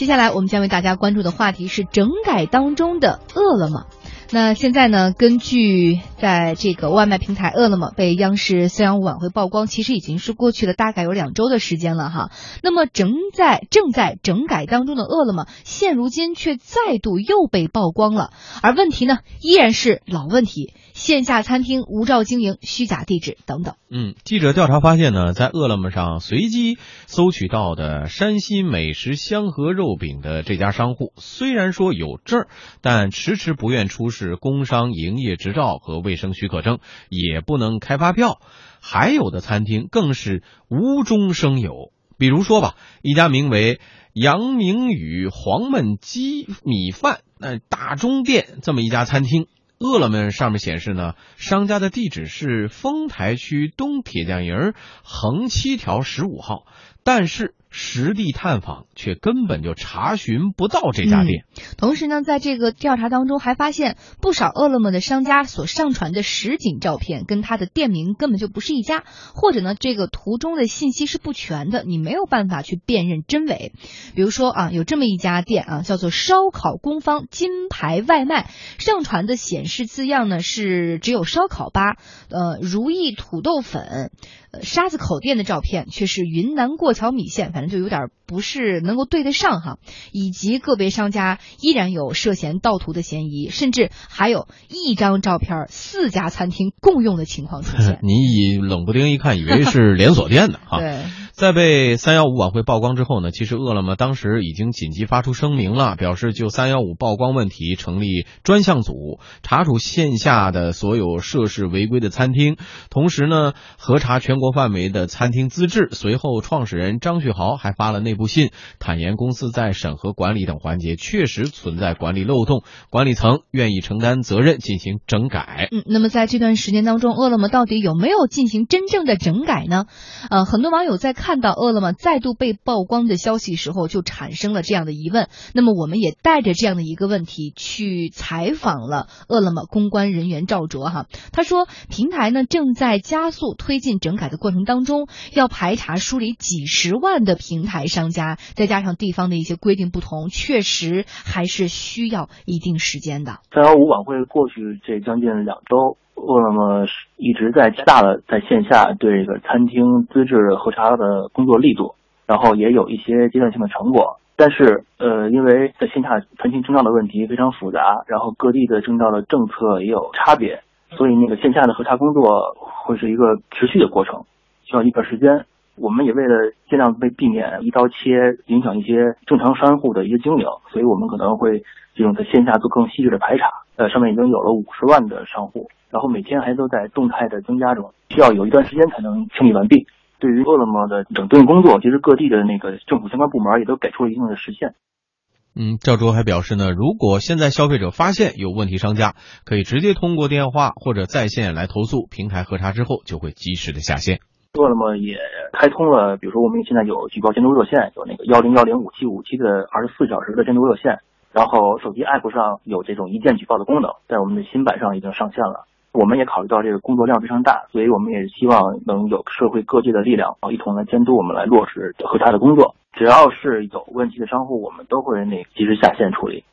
接下来我们将为大家关注的话题是整改当中的饿了么。那现在呢？根据在这个外卖平台饿了么被央视三幺五晚会曝光，其实已经是过去了大概有两周的时间了哈。那么正在正在整改当中的饿了么，现如今却再度又被曝光了，而问题呢依然是老问题。线下餐厅无照经营、虚假地址等等。嗯，记者调查发现呢，在饿了么上随机搜取到的山西美食香河肉饼的这家商户，虽然说有证，但迟迟不愿出示是工商营业执照和卫生许可证，也不能开发票。还有的餐厅更是无中生有，比如说吧，一家名为杨明宇黄焖鸡米饭那大中店这么一家餐厅。饿了么上面显示呢，商家的地址是丰台区东铁匠营横七条十五号，但是。实地探访却根本就查询不到这家店。同时呢，在这个调查当中还发现不少饿了么的商家所上传的实景照片跟他的店名根本就不是一家，或者呢这个图中的信息是不全的，你没有办法去辨认真伪。比如说啊，有这么一家店啊，叫做烧烤工坊金牌外卖，上传的显示字样呢是只有烧烤吧，呃，如意土豆粉。沙子口店的照片却是云南过桥米线，反正就有点不是能够对得上哈。以及个别商家依然有涉嫌盗图的嫌疑，甚至还有一张照片四家餐厅共用的情况出现。你以冷不丁一看，以为是连锁店的哈。对。在被三幺五晚会曝光之后呢，其实饿了么当时已经紧急发出声明了，表示就三幺五曝光问题成立专项组，查处线下的所有涉事违规的餐厅，同时呢核查全国范围的餐厅资质。随后，创始人张旭豪还发了内部信，坦言公司在审核管理等环节确实存在管理漏洞，管理层愿意承担责任进行整改。嗯，那么在这段时间当中，饿了么到底有没有进行真正的整改呢？呃，很多网友在看。看到饿了么再度被曝光的消息时候，就产生了这样的疑问。那么，我们也带着这样的一个问题去采访了饿了么公关人员赵卓哈。他说，平台呢正在加速推进整改的过程当中，要排查梳理几十万的平台商家，再加上地方的一些规定不同，确实还是需要一定时间的。三幺五晚会过去这将近两周。饿了么一直在加大了在线下对这个餐厅资质核查的工作力度，然后也有一些阶段性的成果。但是，呃，因为在线下餐厅证照的问题非常复杂，然后各地的证照的政策也有差别，所以那个线下的核查工作会是一个持续的过程，需要一段时间。我们也为了尽量被避免一刀切影响一些正常商户的一些经营，所以我们可能会这种在线下做更细致的排查。呃，上面已经有了五十万的商户。然后每天还都在动态的增加中，需要有一段时间才能清理完毕。对于饿了么的整顿工作，其实各地的那个政府相关部门也都给出了一定的时限。嗯，赵卓还表示呢，如果现在消费者发现有问题商家，可以直接通过电话或者在线来投诉，平台核查之后就会及时的下线。饿了么也开通了，比如说我们现在有举报监督热线，有那个幺零幺零五七五七的二十四小时的监督热线，然后手机 app 上有这种一键举报的功能，在我们的新版上已经上线了。我们也考虑到这个工作量非常大，所以我们也希望能有社会各界的力量，一同来监督我们来落实和他的工作。只要是有问题的商户，我们都会那及时下线处理。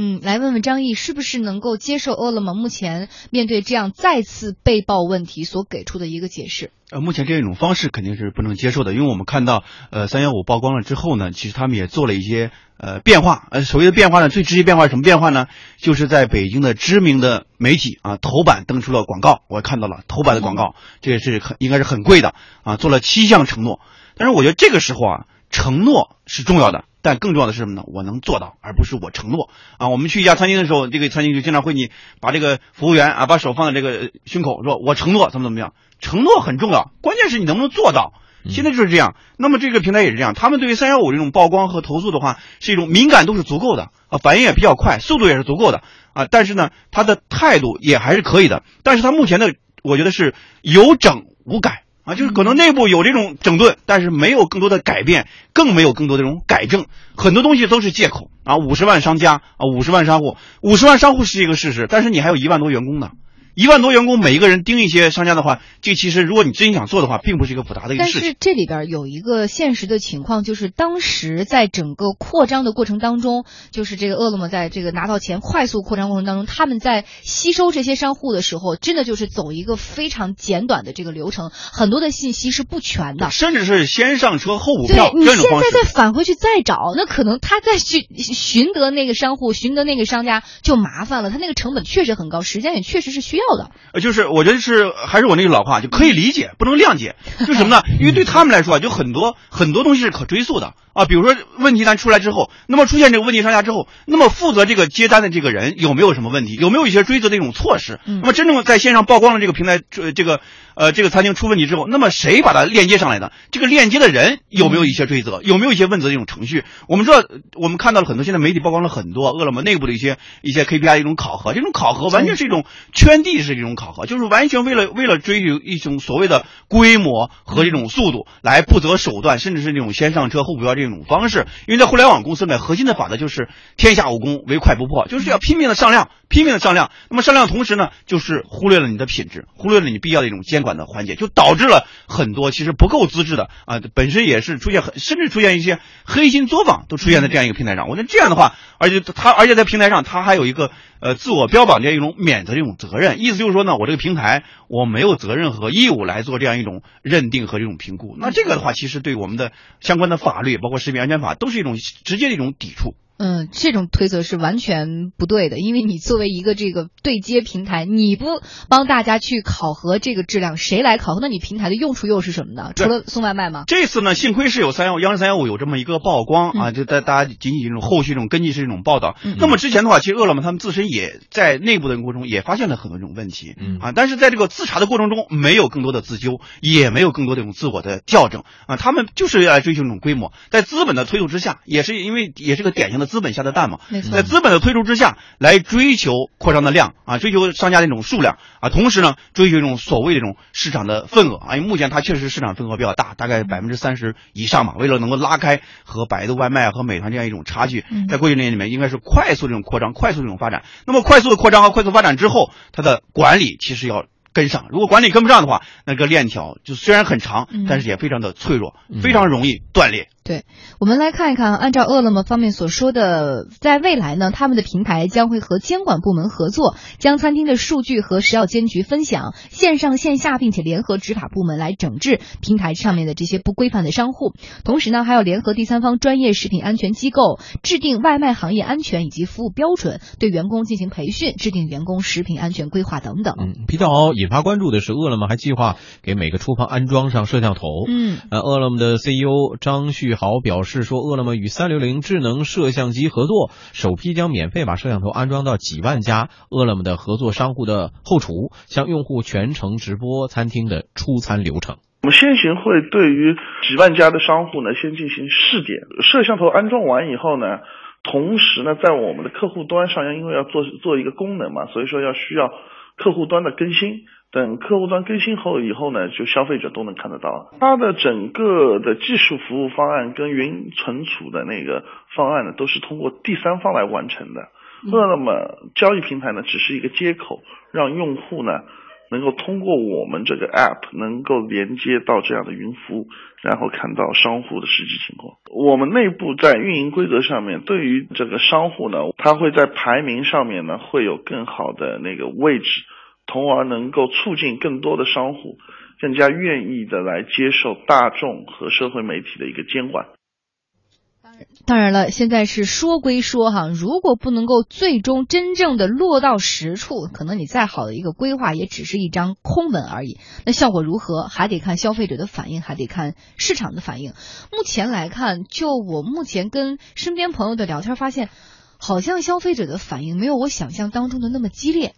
嗯，来问问张毅，是不是能够接受饿了么目前面对这样再次被曝问题所给出的一个解释？呃，目前这种方式肯定是不能接受的，因为我们看到，呃，三幺五曝光了之后呢，其实他们也做了一些呃变化。呃，所谓的变化呢，最直接变化是什么变化呢？就是在北京的知名的媒体啊头版登出了广告，我看到了头版的广告，这也是很应该是很贵的啊，做了七项承诺。但是我觉得这个时候啊，承诺是重要的。但更重要的是什么呢？我能做到，而不是我承诺啊。我们去一家餐厅的时候，这个餐厅就经常会你把这个服务员啊，把手放在这个胸口，说我承诺怎么怎么样。承诺很重要，关键是你能不能做到。现在就是这样。那么这个平台也是这样，他们对于三幺五这种曝光和投诉的话，是一种敏感度是足够的啊，反应也比较快，速度也是足够的啊。但是呢，他的态度也还是可以的。但是他目前的，我觉得是有整无改。啊，就是可能内部有这种整顿，但是没有更多的改变，更没有更多的这种改正，很多东西都是借口啊。五十万商家啊，五十万商户，五十万商户是一个事实，但是你还有一万多员工呢，一万多员工每一个人盯一些商家的话，这其实如果你真心想做的话，并不是一个复杂的一个但事情。是这里边有一个现实的情况，就是当时在整个扩张的过程当中，就是这个饿了么在这个拿到钱快速扩张过程当中，他们在吸收这些商户的时候，真的就是走一个非常简短的这个流程，很多的信息是不全的。甚至是先上车后补票你现这种方式。在再返回去再找，那可能他再去寻得那个商户、寻得那个商家就麻烦了，他那个成本确实很高，时间也确实是需要的。呃，就是我觉得是还是我那句老话，就可以理解，不能谅解。就是什么呢？因为对他们来说啊，就很多很多东西是可追溯的啊。比如说问题单出来之后，那么出现这个问题商家之后，那么负责这个接单的这个人有没有什么问题？有没有一些追责的一种措施？嗯那么真正在线上曝光了这个平台，这这个呃这个餐厅出问题之后，那么谁把它链接上来的？这个链接的人有没有一些追责？有没有一些问责的一种程序？我们知道，我们看到了很多现在媒体曝光了很多饿了么内部的一些一些 KPI 的一种考核，这种考核完全是一种圈地式的一种考核，就是完全为了为了追求一种所谓的规模和这种速度来不择手段，甚至是那种先上车后补票这种一种方式。因为在互联网公司里面，核心的法则就是天下武功唯快不破，就是要拼命的上量，拼命的上量。那么上量同时呢，就是忽略了你的品质，忽略了你必要的一种监管的环节，就导致了很多其实不够资质的啊，本身也是出现很甚至出现一些黑心作坊都出现在这样一个平台上。我觉得这样的话，而且他而且在平台上他还有一个呃自我标榜这样一种免责的一种责任，意思就是说呢，我这个平台我没有责任和义务来做这样一种认定和这种评估。那这个的话，其实对我们的相关的法律，包括食品安全法，都是一种直接的一种抵触。嗯，这种推测是完全不对的，因为你作为一个这个对接平台，你不帮大家去考核这个质量，谁来考核？那你平台的用处又是什么呢？除了送外卖吗？这次呢，幸亏是有三幺央视三幺五有这么一个曝光啊，嗯就在大家仅仅这种后续这种跟进式这种报道。嗯那么之前的话，其实饿了么他们自身也在内部的过程中也发现了很多这种问题嗯啊，但是在这个自查的过程中，没有更多的自纠，也没有更多的这种自我的校正啊，他们就是要来追求这种规模，在资本的推动之下，也是因为也是个典型的资本下的蛋嘛，没错在资本的推出之下来追求扩张的量啊，追求商家的一种数量啊，同时呢，追求一种所谓的这种市场的份额啊，因为目前它确实市场份额比较大，大概百分之三十以上嘛。为了能够拉开和百度外卖和美团这样一种差距嗯，在过去年里面应该是快速这种扩张，快速这种发展。那么快速的扩张和快速发展之后，它的管理其实要。跟上，如果管理跟不上的话，那个链条就虽然很长嗯，但是也非常的脆弱，嗯非常容易断裂。对，我们来看一看，按照饿了么方面所说的，在未来呢，他们的平台将会和监管部门合作，将餐厅的数据和食药监局分享，线上线下，并且联合执法部门来整治平台上面的这些不规范的商户。同时呢，还要联合第三方专业食品安全机构，制定外卖行业安全以及服务标准，对员工进行培训，制定员工食品安全规划等等。嗯，比较引发关注的是，饿了么还计划给每个厨房安装上摄像头。嗯呃，饿了么的 CEO 张旭豪表示说，饿了么与三六零智能摄像机合作，首批将免费把摄像头安装到几万家饿了么的合作商户的后厨，向用户全程直播餐厅的出餐流程。我们先行会对于几万家的商户呢，先进行试点。摄像头安装完以后呢，同时呢，在我们的客户端上，因为要做做一个功能嘛，所以说要需要客户端的更新。等客户端更新后以后呢，就消费者都能看得到。它的整个的技术服务方案跟云存储的那个方案呢，都是通过第三方来完成的。饿了么交易平台呢，只是一个接口，让用户呢能够通过我们这个 app 能够连接到这样的云服务，然后看到商户的实际情况。我们内部在运营规则上面，对于这个商户呢，它会在排名上面呢会有更好的那个位置，从而能够促进更多的商户更加愿意的来接受大众和社会媒体的一个监管。当然了，现在是说归说哈，如果不能够最终真正的落到实处，可能你再好的一个规划也只是一张空文而已。那效果如何，还得看消费者的反应，还得看市场的反应。目前来看，就我目前跟身边朋友的聊天发现，好像消费者的反应没有我想象当中的那么激烈。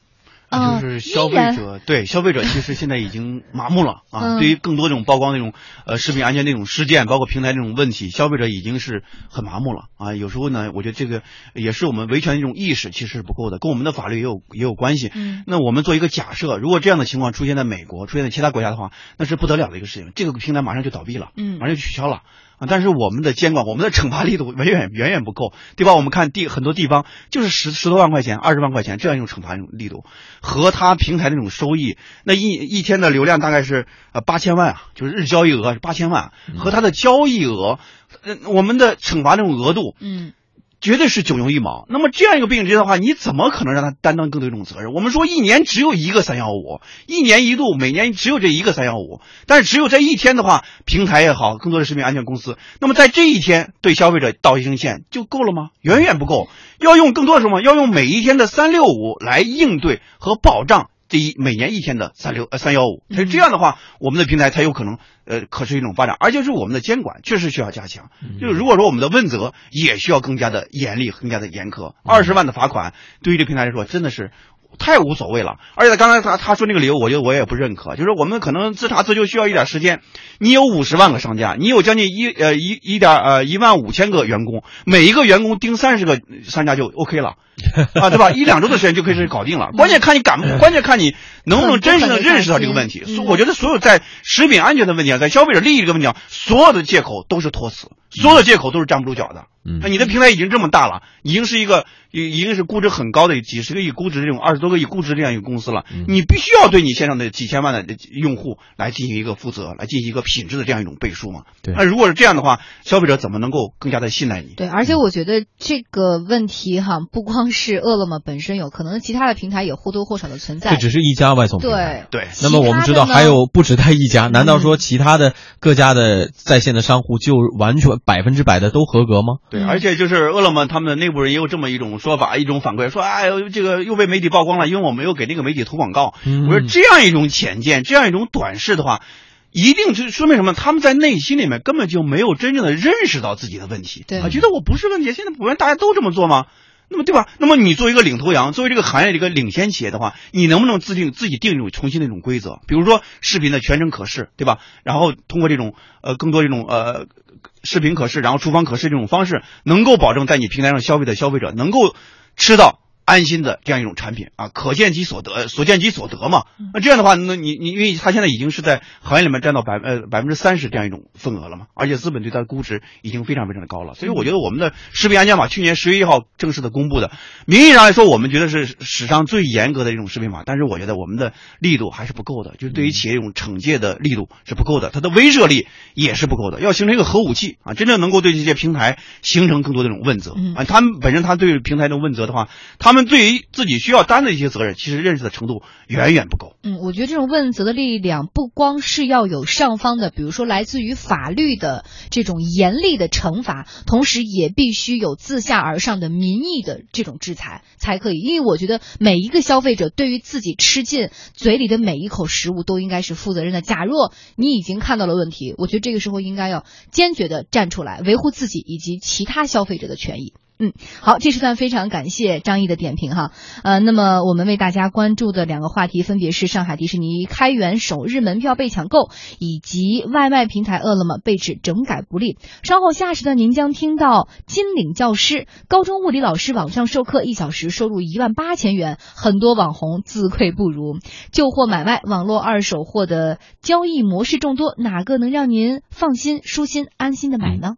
啊就是消费者对消费者其实现在已经麻木了啊，嗯对于更多这种曝光那种呃食品安全那种事件，包括平台这种问题，消费者已经是很麻木了啊。有时候呢，我觉得这个也是我们维权的这种意识其实是不够的，跟我们的法律也有也有关系。嗯那我们做一个假设，如果这样的情况出现在美国，出现在其他国家的话，那是不得了的一个事情，这个平台马上就倒闭了，嗯马上就取消了。啊，但是我们的监管、我们的惩罚力度远远远远不够，对吧？我们看地很多地方就是十十多万块钱、二十万块钱这样一种惩罚力度，和它平台那种收益，那一一天的流量大概是呃八千万啊，就是日交易额是八千万，和它的交易额，呃，我们的惩罚那种额度，嗯。绝对是九牛一毛。那么这样一个病机的话，你怎么可能让他担当更多一种责任？我们说一年只有一个三幺五，一年一度，每年只有这一个三幺五。但是只有这一天的话，平台也好，更多的食品安全公司，那么在这一天对消费者道一声歉就够了吗？远远不够，要用更多的什么？要用每一天的三六五来应对和保障。这一每年一天的三六呃三幺五，所以这样的话，我们的平台才有可能呃可持续一种发展，而且是我们的监管确实需要加强。就是如果说我们的问责也需要更加的严厉、更加的严苛，二十万的罚款对于这平台来说真的是。太无所谓了，而且刚才他他说那个理由，我觉得我也不认可。就是我们可能自查自纠需要一点时间。你有五十万个商家，你有将近一呃一一点呃一万五千个员工，每一个员工盯三十个商家就 OK 了 啊，对吧？一两周的时间就可以搞定了。关键看你敢，关键看你能不能真实的认识到这个问题。所以我觉得所有在食品安全的问题上，在消费者利益这个问题上，所有的借口都是托词，所有的借口都是站不住脚的。那你的平台已经这么大了，已经是一个已已经是估值很高的几十个亿估值这种二十多个亿估值这样一个公司了。你必须要对你线上的几千万的用户来进行一个负责，来进行一个品质的这样一种背书嘛。对。那如果是这样的话，消费者怎么能够更加的信赖你？对，而且我觉得这个问题哈，不光是饿了么本身有可能，其他的平台也或多或少的存在。这只是一家外送平台。对对。那么我们知道还有不止他一家，难道说其他的各家的在线的商户就完全百分之百的都合格吗？对，而且就是。饿了么他们的内部人也有这么一种说法，一种反馈，说哎呦，这个又被媒体曝光了，因为我没有给那个媒体投广告。我说这样一种浅见，这样一种短视的话，一定就说明什么？他们在内心里面根本就没有真正的认识到自己的问题，对，觉得我不是问题。现在普遍大家都这么做吗？那么对吧？那么你作为一个领头羊，作为这个行业的一个领先企业的话，你能不能制定自己定一种重新的一种规则？比如说视频的全程可视，对吧？然后通过这种呃更多这种呃。视频可视，然后厨房可视这种方式，能够保证在你平台上消费的消费者能够吃到。安心的这样一种产品啊，可见其所得，所见即所得嘛。那这样的话，那你你因为它现在已经是在行业里面占到百呃百分之三十这样一种份额了嘛，而且资本对它的估值已经非常非常的高了。所以我觉得我们的食品安全法去年十月一号正式的公布的，名义上来说我们觉得是史上最严格的一种食品法，但是我觉得我们的力度还是不够的，就是对于企业这种惩戒的力度是不够的，它的威慑力也是不够的。要形成一个核武器啊，真正能够对这些平台形成更多的这种问责啊，他们本身他对平台的问责的话，他对于自己需要担的一些责任，其实认识的程度远远不够。嗯，我觉得这种问责的力量不光是要有上方的，比如说来自于法律的这种严厉的惩罚，同时也必须有自下而上的民意的这种制裁才可以。因为我觉得每一个消费者对于自己吃进嘴里的每一口食物都应该是负责任的。假若你已经看到了问题，我觉得这个时候应该要坚决的站出来，维护自己以及其他消费者的权益。嗯，好，这时段非常感谢张毅的点评哈。呃，那么我们为大家关注的两个话题分别是上海迪士尼开园首日门票被抢购，以及外卖平台饿了么被指整改不力。稍后下时段您将听到金领教师高中物理老师网上授课一小时收入一万八千元，很多网红自愧不如。旧货买卖网络二手货的交易模式众多，哪个能让您放心、舒心、安心的买呢？